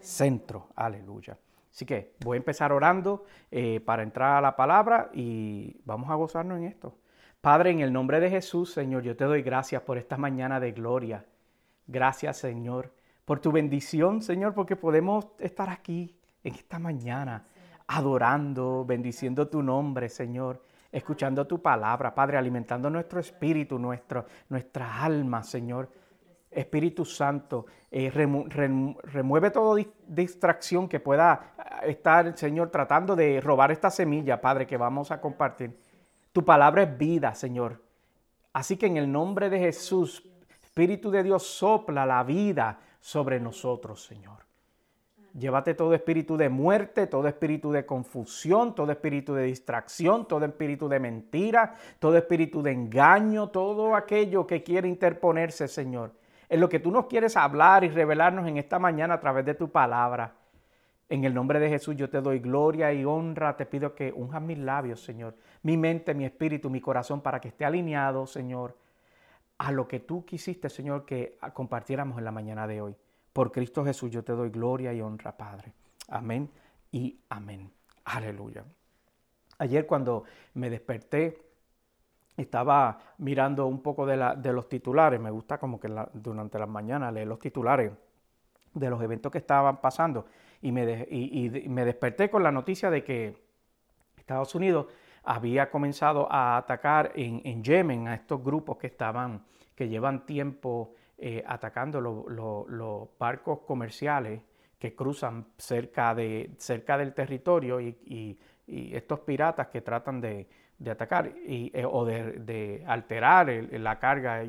centro. Aleluya. Así que voy a empezar orando eh, para entrar a la palabra y vamos a gozarnos en esto. Padre, en el nombre de Jesús, Señor, yo te doy gracias por esta mañana de gloria. Gracias, Señor, por tu bendición, Señor, porque podemos estar aquí en esta mañana adorando, bendiciendo tu nombre, Señor, escuchando tu palabra, Padre, alimentando nuestro espíritu, nuestro, nuestra alma, Señor. Espíritu Santo, eh, remueve toda distracción que pueda eh, estar, Señor, tratando de robar esta semilla, Padre, que vamos a compartir. Tu palabra es vida, Señor. Así que en el nombre de Jesús, Espíritu de Dios, sopla la vida sobre nosotros, Señor. Llévate todo espíritu de muerte, todo espíritu de confusión, todo espíritu de distracción, todo espíritu de mentira, todo espíritu de engaño, todo aquello que quiere interponerse, Señor en lo que tú nos quieres hablar y revelarnos en esta mañana a través de tu palabra. En el nombre de Jesús yo te doy gloria y honra. Te pido que unjas mis labios, Señor, mi mente, mi espíritu, mi corazón, para que esté alineado, Señor, a lo que tú quisiste, Señor, que compartiéramos en la mañana de hoy. Por Cristo Jesús yo te doy gloria y honra, Padre. Amén y amén. Aleluya. Ayer cuando me desperté, estaba mirando un poco de, la, de los titulares, me gusta como que durante las mañanas leer los titulares de los eventos que estaban pasando. Y me, y, me desperté con la noticia de que Estados Unidos había comenzado a atacar en, Yemen a estos grupos que estaban, que llevan tiempo eh, atacando los barcos comerciales que cruzan cerca, de, cerca del territorio y estos piratas que tratan de, de atacar y, eh, o de, alterar la carga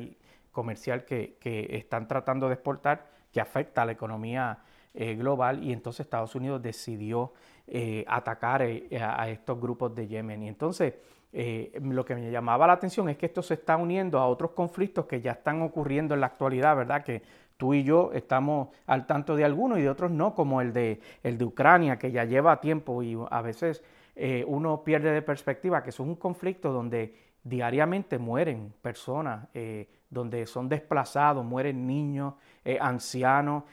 comercial que, están tratando de exportar, que afecta a la economía eh, global. Y entonces Estados Unidos decidió eh, atacar a, estos grupos de Yemen. Y entonces lo que me llamaba la atención es que esto se está uniendo a otros conflictos que ya están ocurriendo en la actualidad, ¿verdad? Que tú y yo estamos al tanto de algunos y de otros no, como el de, el de Ucrania, que ya lleva tiempo y a veces eh, uno pierde de perspectiva que es un conflicto donde diariamente mueren personas, eh, donde son desplazados, mueren niños, eh, ancianos,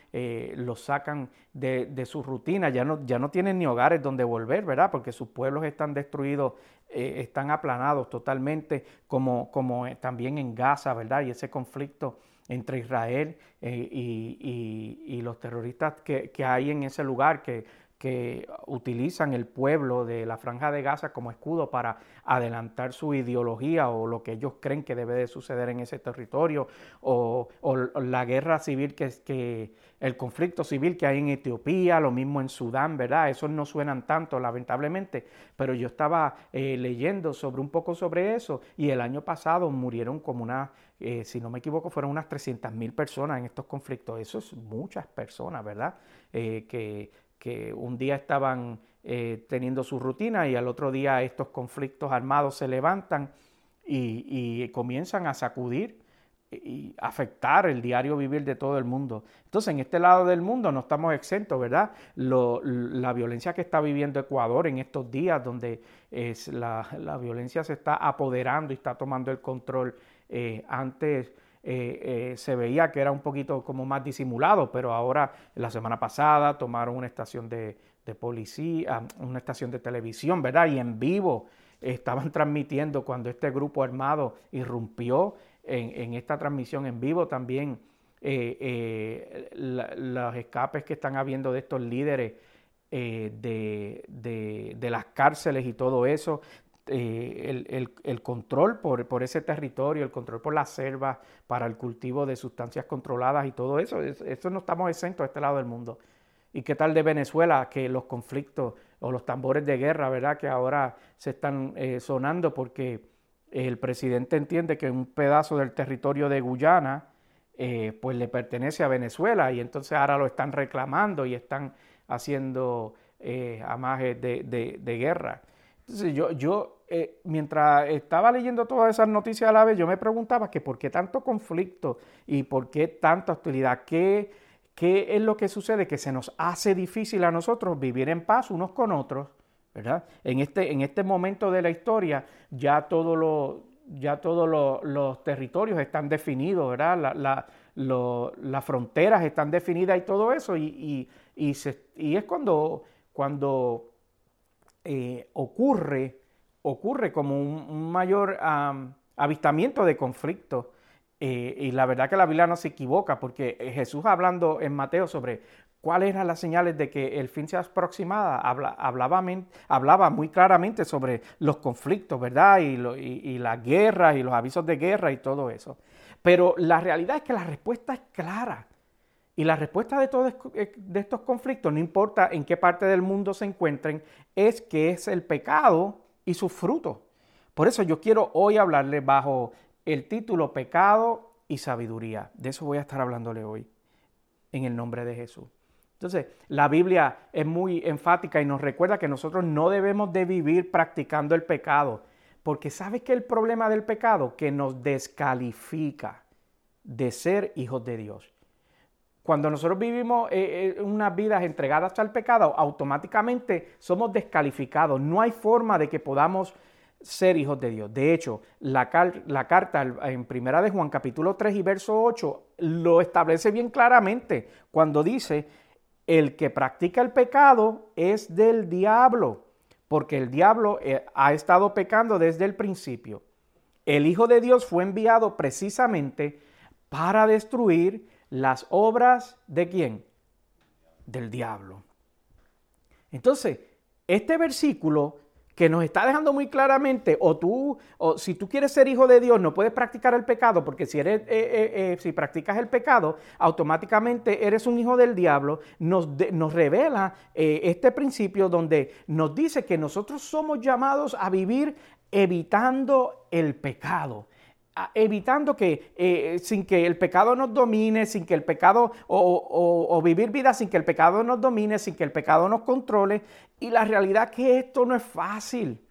los sacan de, su rutina, ya no, ya no tienen ni hogares donde volver, ¿verdad? Porque sus pueblos están destruidos, están aplanados totalmente, como, como también en Gaza, ¿verdad? Y ese conflicto entre Israel y, los terroristas que, que, hay en ese lugar, que que utilizan el pueblo de la franja de Gaza como escudo para adelantar su ideología o lo que ellos creen que debe de suceder en ese territorio o, la guerra civil que, que el conflicto civil que hay en Etiopía, lo mismo en Sudán, ¿verdad? Esos no suenan tanto, lamentablemente, pero yo estaba eh, leyendo sobre un poco sobre eso y el año pasado murieron como una, eh, si no me equivoco, fueron unas 300 mil personas en estos conflictos. Eso es muchas personas, ¿verdad? Eh, que que un día estaban eh, teniendo su rutina y al otro día estos conflictos armados se levantan y, comienzan a sacudir y afectar el diario vivir de todo el mundo. Entonces, en este lado del mundo no estamos exentos, ¿verdad? la violencia que está viviendo Ecuador en estos días, donde es la, violencia se está apoderando y está tomando el control. Eh, antes eh, eh, se veía que era un poquito como más disimulado, pero ahora la semana pasada tomaron una estación de, policía, una estación de televisión, ¿verdad? Y en vivo estaban transmitiendo cuando este grupo armado irrumpió en, esta transmisión en vivo también eh, los escapes que están habiendo de estos líderes de, de, las cárceles y todo eso. Eh, el, control por, por, ese territorio, el control por las selvas para el cultivo de sustancias controladas y todo eso. Eso no estamos exentos a este lado del mundo. ¿Y qué tal de Venezuela? Que los conflictos o los tambores de guerra, ¿verdad? Que ahora se están eh, sonando porque el presidente entiende que un pedazo del territorio de Guyana, eh, pues le pertenece a Venezuela y entonces ahora lo están reclamando y están haciendo eh, amajes de, guerra. Yo, yo eh, mientras estaba leyendo todas esas noticias a la vez, yo me preguntaba que por qué tanto conflicto y por qué tanta hostilidad, qué, qué es lo que sucede que se nos hace difícil a nosotros vivir en paz unos con otros, ¿verdad? En este, en este momento de la historia ya ya todos los territorios están definidos, ¿verdad? las fronteras están definidas y todo eso, y, es cuando, cuando eh, ocurre, ocurre como un, mayor avistamiento de conflicto. Eh, y la verdad que la Biblia no se equivoca, porque Jesús hablando en Mateo sobre cuáles eran las señales de que el fin se aproximaba, hablaba, hablaba, muy claramente sobre los conflictos, ¿verdad? Y, y, las guerras y los avisos de guerra y todo eso. Pero la realidad es que la respuesta es clara. Y la respuesta de todos eh, de estos conflictos, no importa en qué parte del mundo se encuentren, es que es el pecado y sus frutos. Por eso yo quiero hoy hablarle bajo el título Pecado y Sabiduría. De eso voy a estar hablándole hoy, en el nombre de Jesús. Entonces, la Biblia es muy enfática y nos recuerda que nosotros no debemos de vivir practicando el pecado, porque ¿sabes qué es el problema del pecado? Que nos descalifica de ser hijos de Dios. Cuando nosotros vivimos eh, eh, unas vidas entregadas al pecado, automáticamente somos descalificados. No hay forma de que podamos ser hijos de Dios. De hecho, la, carta en Primera de Juan capítulo 3 y verso 8 lo establece bien claramente cuando dice el que practica el pecado es del diablo, porque el diablo eh, ha estado pecando desde el principio. El Hijo de Dios fue enviado precisamente para destruir las obras de quién? Del diablo. Entonces, este versículo que nos está dejando muy claramente, o tú, o si tú quieres ser hijo de Dios, no puedes practicar el pecado, porque si eres, eh, eh, eh, si practicas el pecado, automáticamente eres un hijo del diablo, nos, nos revela este principio donde nos dice que nosotros somos llamados a vivir evitando el pecado evitando que eh, sin que el pecado nos domine, sin que el pecado, o, vivir vida sin que el pecado nos domine, sin que el pecado nos controle. Y la realidad es que esto no es fácil.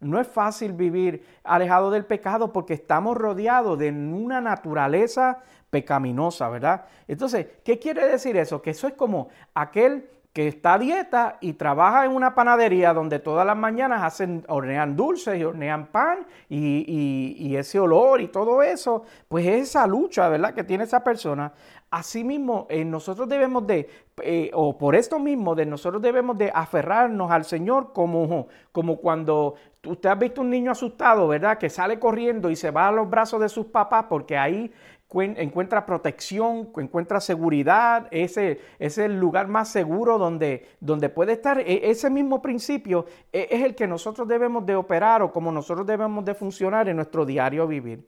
No es fácil vivir alejado del pecado porque estamos rodeados de una naturaleza pecaminosa, ¿verdad? Entonces, ¿qué quiere decir eso? Que eso es como aquel que está a dieta y trabaja en una panadería donde todas las mañanas hacen, hornean dulces y hornean pan y, ese olor y todo eso, pues es esa lucha, ¿verdad?, que tiene esa persona. Asimismo, eh, nosotros debemos de, eh, o por esto mismo, de nosotros debemos de aferrarnos al Señor como, como cuando usted ha visto un niño asustado, ¿verdad?, que sale corriendo y se va a los brazos de sus papás porque ahí encuentra protección, encuentra seguridad, ese, es el lugar más seguro donde, donde puede estar. E, ese mismo principio e, es el que nosotros debemos de operar o como nosotros debemos de funcionar en nuestro diario vivir.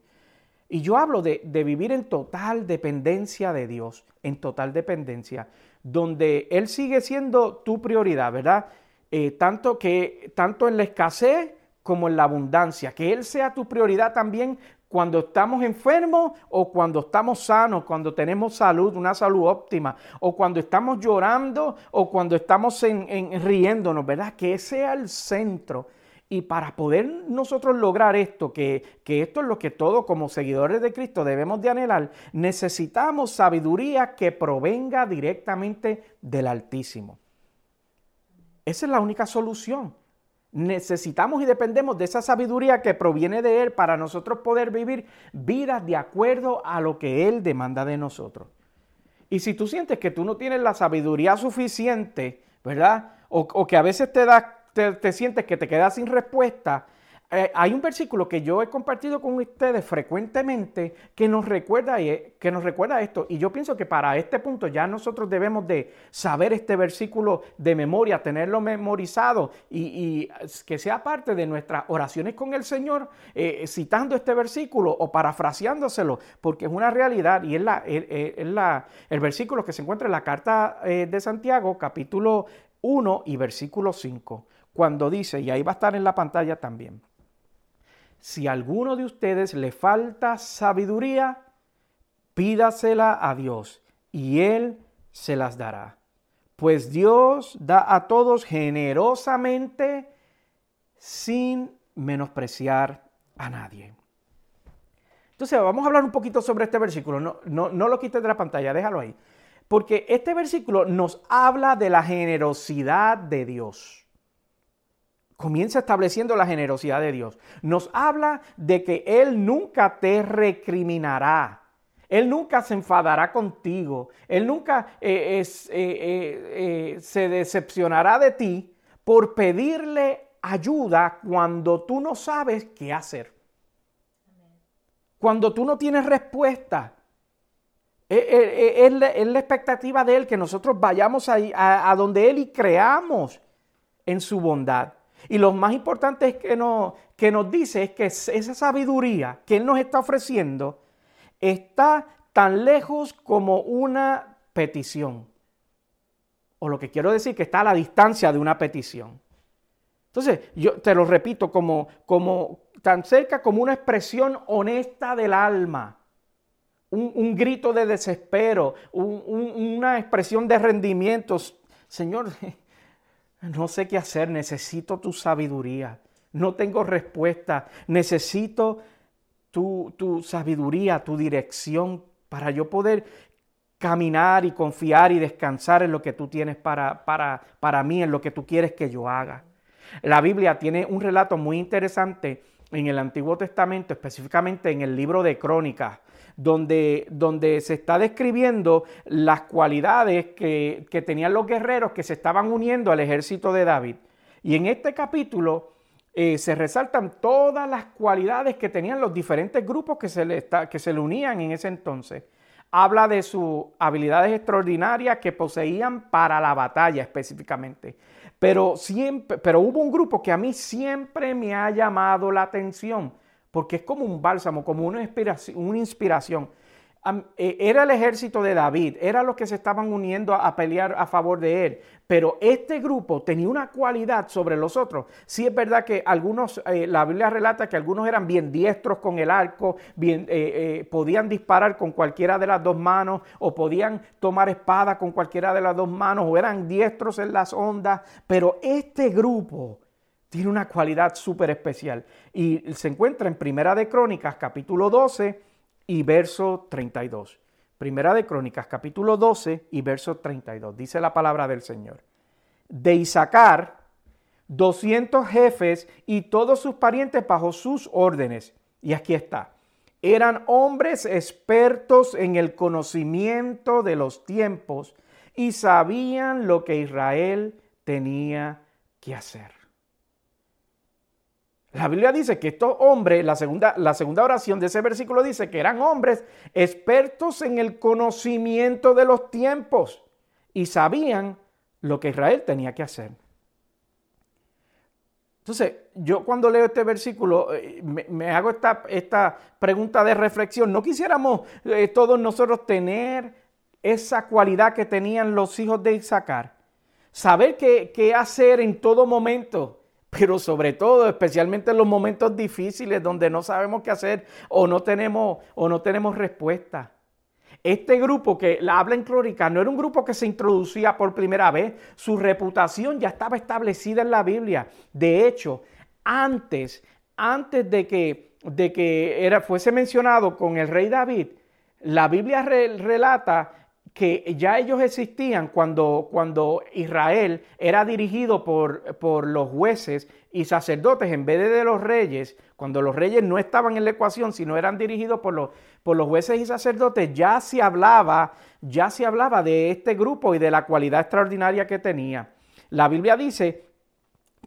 Y yo hablo de, vivir en total dependencia de Dios, en total dependencia, donde Él sigue siendo tu prioridad, ¿verdad? Eh, tanto, que, tanto en la escasez como en la abundancia, que Él sea tu prioridad también cuando estamos enfermos o cuando estamos sanos, cuando tenemos salud, una salud óptima, o cuando estamos llorando o cuando estamos riéndonos, ¿verdad? Que ese sea el centro. Y para poder nosotros lograr esto, que, que esto es lo que todos como seguidores de Cristo debemos de anhelar, necesitamos sabiduría que provenga directamente del Altísimo. Esa es la única solución necesitamos y dependemos de esa sabiduría que proviene de Él para nosotros poder vivir vidas de acuerdo a lo que Él demanda de nosotros. Y si tú sientes que tú no tienes la sabiduría suficiente, ¿verdad? O, que a veces te, da, te sientes que te quedas sin respuesta, hay un versículo que yo he compartido con ustedes frecuentemente que nos, recuerda, que nos recuerda esto. Y yo pienso que para este punto ya nosotros debemos de saber este versículo de memoria, tenerlo memorizado y, que sea parte de nuestras oraciones con el Señor, eh, citando este versículo o parafraseándoselo, porque es una realidad y es, la, la, el versículo que se encuentra en la carta eh, de Santiago, capítulo 1 y versículo 5, cuando dice, y ahí va a estar en la pantalla también si a alguno de ustedes le falta sabiduría, pídasela a Dios y Él se las dará. pues Dios da a todos generosamente sin menospreciar a nadie. Entonces, vamos a hablar un poquito sobre este versículo. No, no, no lo quites de la pantalla, déjalo ahí. Porque este versículo nos habla de la generosidad de Dios. Comienza estableciendo la generosidad de Dios. Nos habla de que Él nunca te recriminará. Él nunca se enfadará contigo. Él nunca eh, eh, eh, se decepcionará de ti por pedirle ayuda cuando tú no sabes qué hacer. Cuando tú no tienes respuesta. Es, la, expectativa de Él que nosotros vayamos a donde Él y creamos en su bondad. Y lo más importante es que, no, que nos dice es que esa sabiduría que Él nos está ofreciendo está tan lejos como una petición. O lo que quiero decir que está a la distancia de una petición. Entonces, yo te lo repito, como, como tan cerca como una expresión honesta del alma. Un, grito de desespero, una expresión de rendimientos. Señor, no sé qué hacer, necesito tu sabiduría. No tengo respuesta, necesito tu, tu sabiduría, tu dirección para yo poder caminar y confiar y descansar en lo que tú tienes para, para, para mí, en lo que tú quieres que yo haga. La Biblia tiene un relato muy interesante en el Antiguo Testamento, específicamente en el libro de Crónicas, donde, donde se está describiendo las cualidades que, que tenían los guerreros que se estaban uniendo al ejército de David. Y en este capítulo eh, se resaltan todas las cualidades que tenían los diferentes grupos que se, le que se le unían en ese entonces. Habla de sus habilidades extraordinarias que poseían para la batalla específicamente. Pero, siempre, pero hubo un grupo que a mí siempre me ha llamado la atención, porque es como un bálsamo, como una inspiración. Una inspiración. E, era el ejército de David, era los que se estaban uniendo a, pelear a favor de él, pero este grupo tenía una cualidad sobre los otros. Sí es verdad que algunos, eh, la Biblia relata que algunos eran bien diestros con el arco, bien, eh, eh, podían disparar con cualquiera de las dos manos o podían tomar espada con cualquiera de las dos manos o eran diestros en las ondas, pero este grupo tiene una cualidad súper especial y se encuentra en Primera de Crónicas capítulo 12 y verso 32. Primera de Crónicas, capítulo 12 y verso 32. Dice la palabra del Señor. De Isaacar, 200 jefes y todos sus parientes bajo sus órdenes. Y aquí está. Eran hombres expertos en el conocimiento de los tiempos y sabían lo que Israel tenía que hacer. La Biblia dice que estos hombres, la segunda, la segunda oración de ese versículo dice que eran hombres expertos en el conocimiento de los tiempos y sabían lo que Israel tenía que hacer. Entonces, yo cuando leo este versículo eh, me, hago esta, esta, pregunta de reflexión. ¿No quisiéramos eh, todos nosotros tener esa cualidad que tenían los hijos de Isaacar? Saber qué, qué hacer en todo momento pero sobre todo, especialmente en los momentos difíciles donde no sabemos qué hacer o no tenemos, o no tenemos respuesta. Este grupo que la habla en clórica no era un grupo que se introducía por primera vez, su reputación ya estaba establecida en la Biblia. De hecho, antes, antes de que, de que era, fuese mencionado con el rey David, la Biblia relata que ya ellos existían cuando, cuando Israel era dirigido por, por, los jueces y sacerdotes en vez de, los reyes, cuando los reyes no estaban en la ecuación, sino eran dirigidos por los, por los jueces y sacerdotes, ya se hablaba, ya se hablaba de este grupo y de la cualidad extraordinaria que tenía. La Biblia dice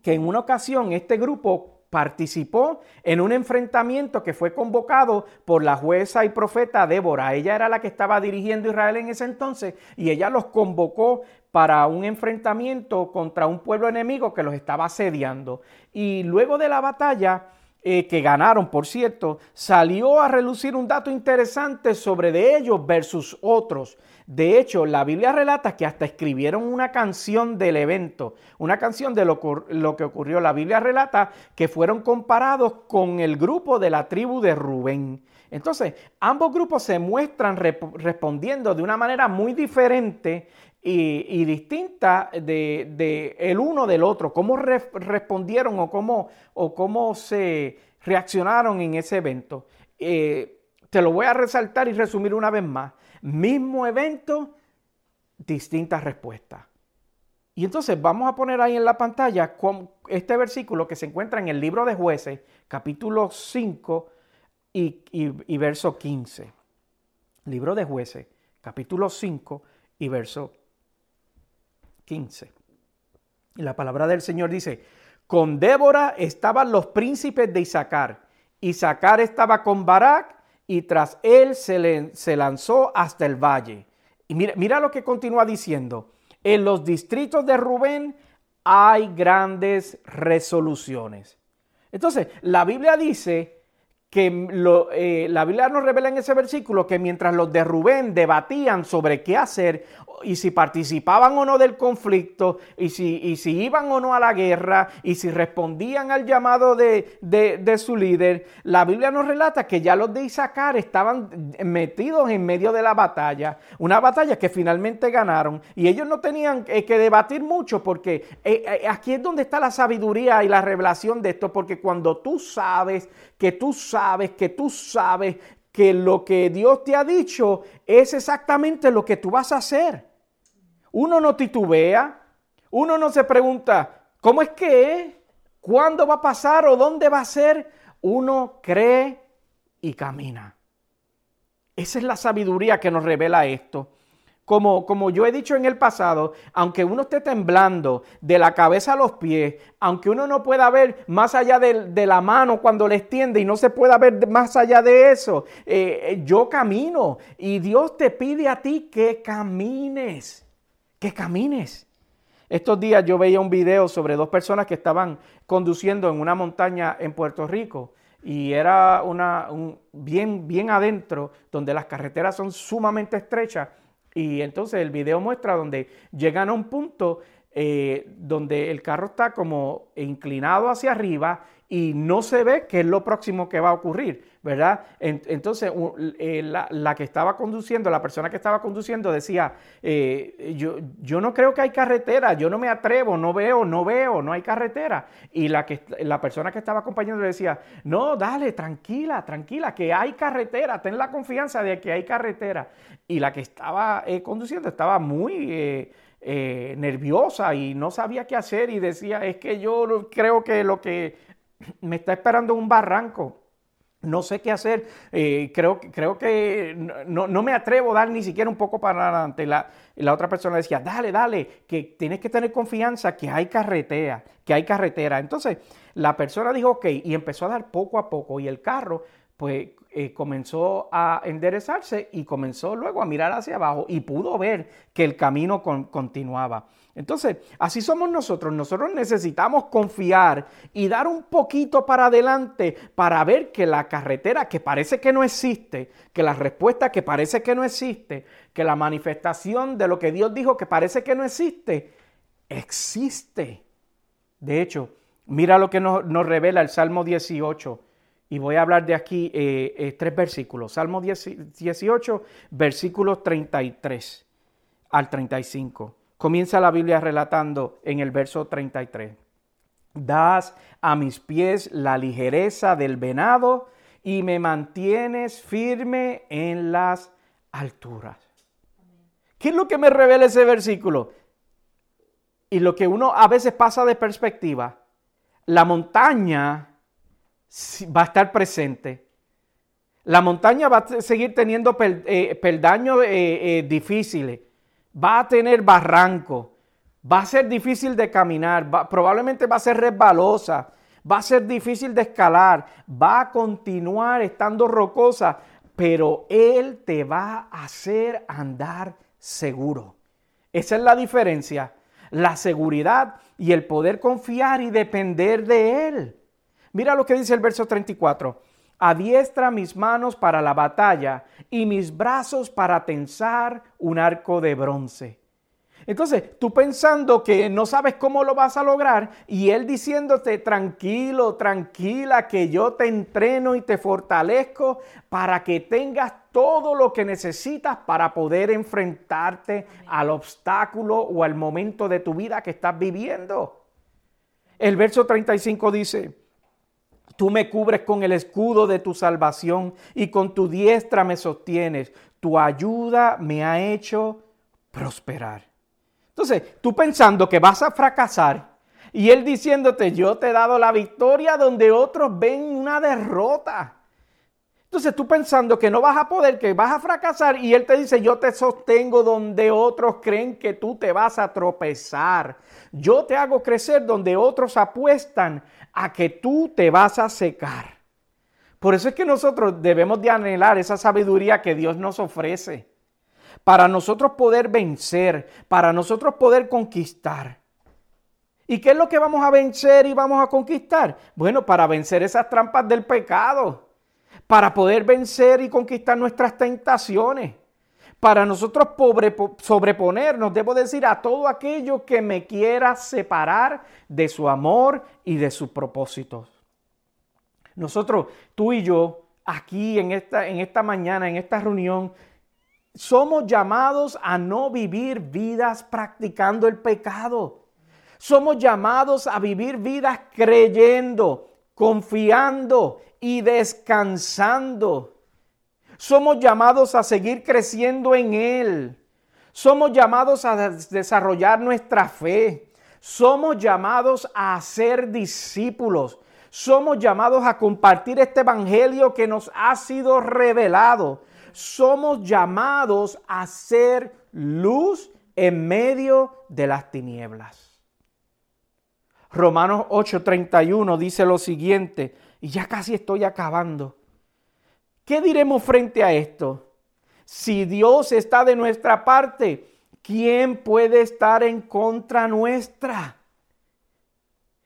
que en una ocasión este grupo participó en un enfrentamiento que fue convocado por la jueza y profeta Débora. Ella era la que estaba dirigiendo Israel en ese entonces y ella los convocó para un enfrentamiento contra un pueblo enemigo que los estaba asediando. Y luego de la batalla, eh, que ganaron, por cierto, salió a relucir un dato interesante sobre de ellos versus otros. De hecho, la Biblia relata que hasta escribieron una canción del evento, una canción de lo, lo que ocurrió. La Biblia relata que fueron comparados con el grupo de la tribu de Rubén. Entonces, ambos grupos se muestran respondiendo de una manera muy diferente y, distinta de, el uno del otro, cómo respondieron o cómo, o cómo se reaccionaron en ese evento. Eh, te lo voy a resaltar y resumir una vez más. Mismo evento, distintas respuestas. Y entonces vamos a poner ahí en la pantalla este versículo que se encuentra en el libro de jueces, capítulo 5 y, y verso 15. Libro de jueces, capítulo 5 y verso 15. Y la palabra del Señor dice, con Débora estaban los príncipes de Isaacar. Isaacar estaba con Barak y tras él se, lanzó hasta el valle. Y mira, mira lo que continúa diciendo. En los distritos de Rubén hay grandes resoluciones. Entonces, la Biblia dice que eh, la Biblia nos revela en ese versículo que mientras los de Rubén debatían sobre qué hacer y si participaban o no del conflicto y si, y si iban o no a la guerra y si respondían al llamado de, de, su líder, la Biblia nos relata que ya los de Isaacar estaban metidos en medio de la batalla, una batalla que finalmente ganaron y ellos no tenían eh, que debatir mucho porque eh, aquí es donde está la sabiduría y la revelación de esto, porque cuando tú sabes que tú sabes, que tú sabes que lo que Dios te ha dicho es exactamente lo que tú vas a hacer. Uno no titubea, uno no se pregunta, ¿cómo es que? ¿Cuándo va a pasar o dónde va a ser? Uno cree y camina. Esa es la sabiduría que nos revela esto. Como, yo he dicho en el pasado, aunque uno esté temblando de la cabeza a los pies, aunque uno no pueda ver más allá de, la mano cuando le extiende y no se pueda ver más allá de eso, eh, eh, yo camino y Dios te pide a ti que camines, que camines. Estos días yo veía un video sobre dos personas que estaban conduciendo en una montaña en Puerto Rico y era una, un, bien, bien adentro, donde las carreteras son sumamente estrechas y entonces el video muestra donde llegan a un punto eh, donde el carro está como inclinado hacia arriba y no se ve qué es lo próximo que va a ocurrir, ¿verdad? entonces, eh, la, que estaba conduciendo, la persona que estaba conduciendo decía, eh, yo, yo no creo que hay carretera, yo no me atrevo, no veo, no veo, no hay carretera. Y la, que, la persona que estaba acompañando le decía, no, dale, tranquila, tranquila, que hay carretera, ten la confianza de que hay carretera. Y la que estaba eh, conduciendo estaba muy... nerviosa y no sabía qué hacer y decía, es que yo creo que lo que me está esperando un barranco. No sé qué hacer. Eh, creo, creo que no, me atrevo a dar ni siquiera un poco para adelante. La, la otra persona decía, dale, dale, que tienes que tener confianza que hay carretera, que hay carretera. Entonces, la persona dijo, ok, y empezó a dar poco a poco. Y el carro, pues, eh, comenzó a enderezarse y comenzó luego a mirar hacia abajo y pudo ver que el camino continuaba. Entonces, así somos nosotros. Nosotros necesitamos confiar y dar un poquito para adelante para ver que la carretera que parece que no existe, que la respuesta que parece que no existe, que la manifestación de lo que Dios dijo que parece que no existe, existe. De hecho, mira lo que nos, revela el Salmo 18. Y voy a hablar de aquí eh, eh, tres versículos. Salmo 18, versículos 33 al 35. Comienza la Biblia relatando en el verso 33. Das a mis pies la ligereza del venado y me mantienes firme en las alturas. ¿Qué es lo que me revela ese versículo? Y lo que uno a veces pasa de perspectiva, la montaña va a estar presente. La montaña va a seguir teniendo eh, peldaños eh, eh, difíciles va a tener barranco, va a ser difícil de caminar, probablemente va a ser resbalosa, va a ser difícil de escalar, va a continuar estando rocosa, pero Él te va a hacer andar seguro. Esa es la diferencia, la seguridad y el poder confiar y depender de Él. Mira lo que dice el verso 34 adiestra mis manos para la batalla y mis brazos para tensar un arco de bronce. Entonces, tú pensando que no sabes cómo lo vas a lograr y él diciéndote, tranquilo, tranquila, que yo te entreno y te fortalezco para que tengas todo lo que necesitas para poder enfrentarte al obstáculo o al momento de tu vida que estás viviendo. El verso 35 dice, tú me cubres con el escudo de tu salvación y con tu diestra me sostienes. Tu ayuda me ha hecho prosperar. Entonces, tú pensando que vas a fracasar y él diciéndote, yo te he dado la victoria donde otros ven una derrota. Entonces tú pensando que no vas a poder, que vas a fracasar y Él te dice, yo te sostengo donde otros creen que tú te vas a tropezar. Yo te hago crecer donde otros apuestan a que tú te vas a secar. Por eso es que nosotros debemos de anhelar esa sabiduría que Dios nos ofrece. Para nosotros poder vencer, para nosotros poder conquistar. ¿Y qué es lo que vamos a vencer y vamos a conquistar? Bueno, para vencer esas trampas del pecado para poder vencer y conquistar nuestras tentaciones. Para nosotros sobreponernos, debo decir, a todo aquello que me quiera separar de su amor y de sus propósitos. Nosotros, tú y yo, aquí en esta, en esta mañana, en esta reunión, somos llamados a no vivir vidas practicando el pecado. Somos llamados a vivir vidas creyendo, confiando y descansando. Somos llamados a seguir creciendo en Él. Somos llamados a desarrollar nuestra fe. Somos llamados a ser discípulos. Somos llamados a compartir este evangelio que nos ha sido revelado. Somos llamados a ser luz en medio de las tinieblas. Romanos 8:31 dice lo siguiente, y ya casi estoy acabando. ¿Qué diremos frente a esto? Si Dios está de nuestra parte, ¿quién puede estar en contra nuestra?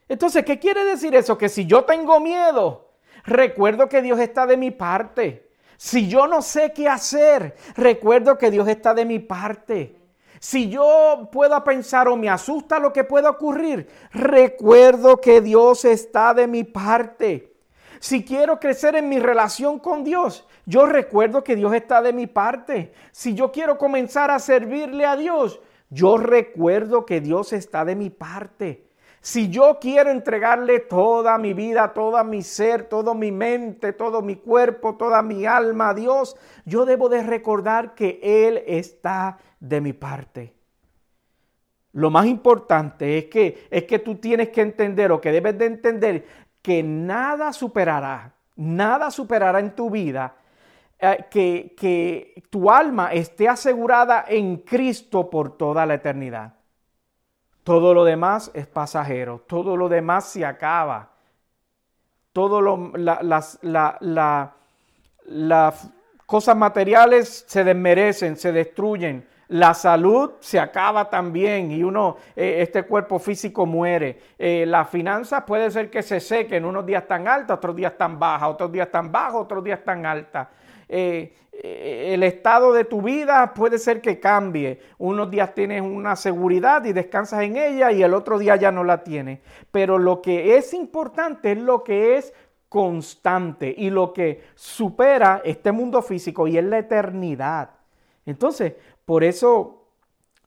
Entonces, ¿qué quiere decir eso? Que si yo tengo miedo, recuerdo que Dios está de mi parte. Si yo no sé qué hacer, recuerdo que Dios está de mi parte. Si yo puedo pensar o me asusta lo que pueda ocurrir, recuerdo que Dios está de mi parte. Si quiero crecer en mi relación con Dios, yo recuerdo que Dios está de mi parte. Si yo quiero comenzar a servirle a Dios, yo recuerdo que Dios está de mi parte. Si yo quiero entregarle toda mi vida, todo mi ser, toda mi mente, todo mi cuerpo, toda mi alma a Dios, yo debo de recordar que Él está de mi parte. Lo más importante es que, es que tú tienes que entender o que debes de entender que nada superará, nada superará en tu vida eh, que, que tu alma esté asegurada en Cristo por toda la eternidad. Todo lo demás es pasajero, todo lo demás se acaba. Todo lo, las, cosas materiales se desmerecen, se destruyen la salud se acaba también y uno, eh, este cuerpo físico muere. Eh, las finanzas puede ser que se sequen, unos días tan altas, otros días tan bajas, otros días tan bajos, otros días tan altas. Eh, el estado de tu vida puede ser que cambie. Unos días tienes una seguridad y descansas en ella y el otro día ya no la tienes. Pero lo que es importante es lo que es constante y lo que supera este mundo físico y es la eternidad. Entonces, por eso,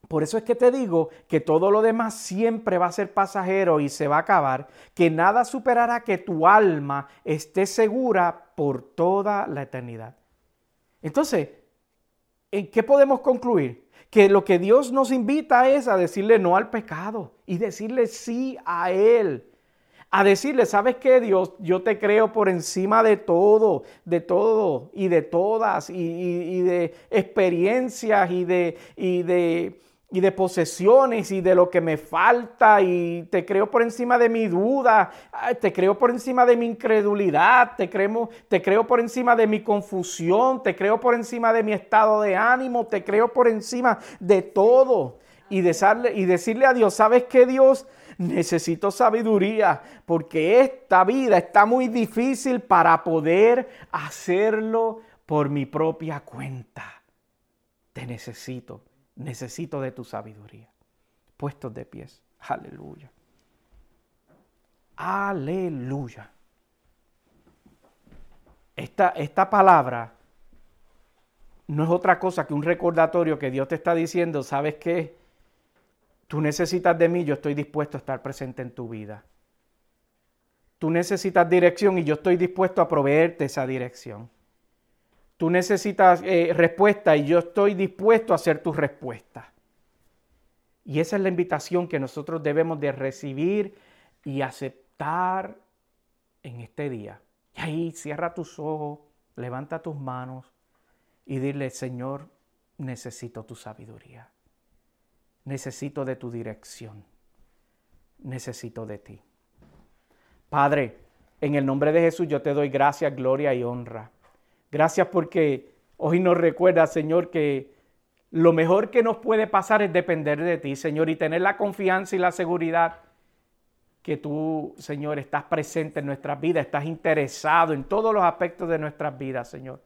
por eso es que te digo que todo lo demás siempre va a ser pasajero y se va a acabar, que nada superará que tu alma esté segura por toda la eternidad. Entonces, ¿en qué podemos concluir? Que lo que Dios nos invita es a decirle no al pecado y decirle sí a Él a decirle, ¿sabes qué, Dios? Yo te creo por encima de todo, de todo y de todas, y, de experiencias y de, y, de, y de posesiones y de lo que me falta, y te creo por encima de mi duda, te creo por encima de mi incredulidad, te creo, te creo por encima de mi confusión, te creo por encima de mi estado de ánimo, te creo por encima de todo. Y, y decirle a Dios, ¿sabes qué, Dios? necesito sabiduría porque esta vida está muy difícil para poder hacerlo por mi propia cuenta. Te necesito, necesito de tu sabiduría. Puestos de pies. Aleluya. Aleluya. Esta, esta palabra no es otra cosa que un recordatorio que Dios te está diciendo, ¿sabes qué? Tú necesitas de mí, yo estoy dispuesto a estar presente en tu vida. Tú necesitas dirección y yo estoy dispuesto a proveerte esa dirección. Tú necesitas eh, respuesta y yo estoy dispuesto a hacer tu respuesta. Y esa es la invitación que nosotros debemos de recibir y aceptar en este día. Y ahí cierra tus ojos, levanta tus manos y dile, Señor, necesito tu sabiduría. Necesito de tu dirección. Necesito de ti. Padre, en el nombre de Jesús yo te doy gracias, gloria y honra. Gracias porque hoy nos recuerda, Señor, que lo mejor que nos puede pasar es depender de ti, Señor, y tener la confianza y la seguridad que tú, Señor, estás presente en nuestras vidas, estás interesado en todos los aspectos de nuestras vidas, Señor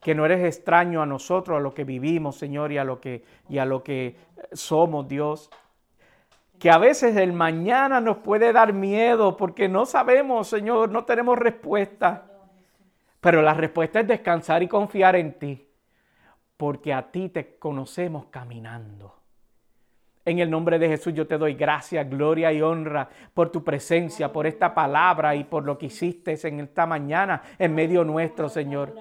que no eres extraño a nosotros, a lo que vivimos, Señor, y a lo que, y a lo que somos, Dios. Que a veces el mañana nos puede dar miedo porque no sabemos, Señor, no tenemos respuesta. Pero la respuesta es descansar y confiar en ti, porque a ti te conocemos caminando. En el nombre de Jesús yo te doy gracias, gloria y honra por tu presencia, por esta palabra y por lo que hiciste en esta mañana en medio nuestro, Señor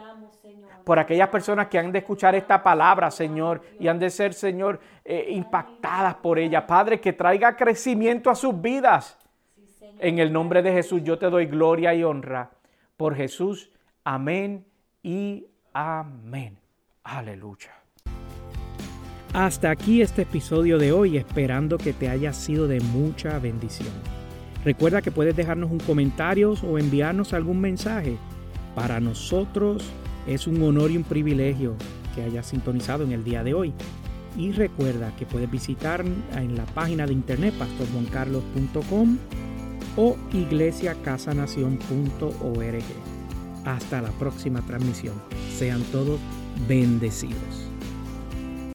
por aquellas personas que han de escuchar esta palabra, Señor, y han de ser, Señor, eh, impactadas por ella. Padre, que traiga crecimiento a sus vidas. En el nombre de Jesús yo te doy gloria y honra. Por Jesús, amén y amén. Aleluya. Hasta aquí este episodio de hoy, esperando que te haya sido de mucha bendición. Recuerda que puedes dejarnos un comentario o enviarnos algún mensaje. Para nosotros es un honor y un privilegio que hayas sintonizado en el día de hoy. Y recuerda que puedes visitar en la página de internet pastorjuancarlos.com o iglesiacasanación.org. Hasta la próxima transmisión. Sean todos bendecidos.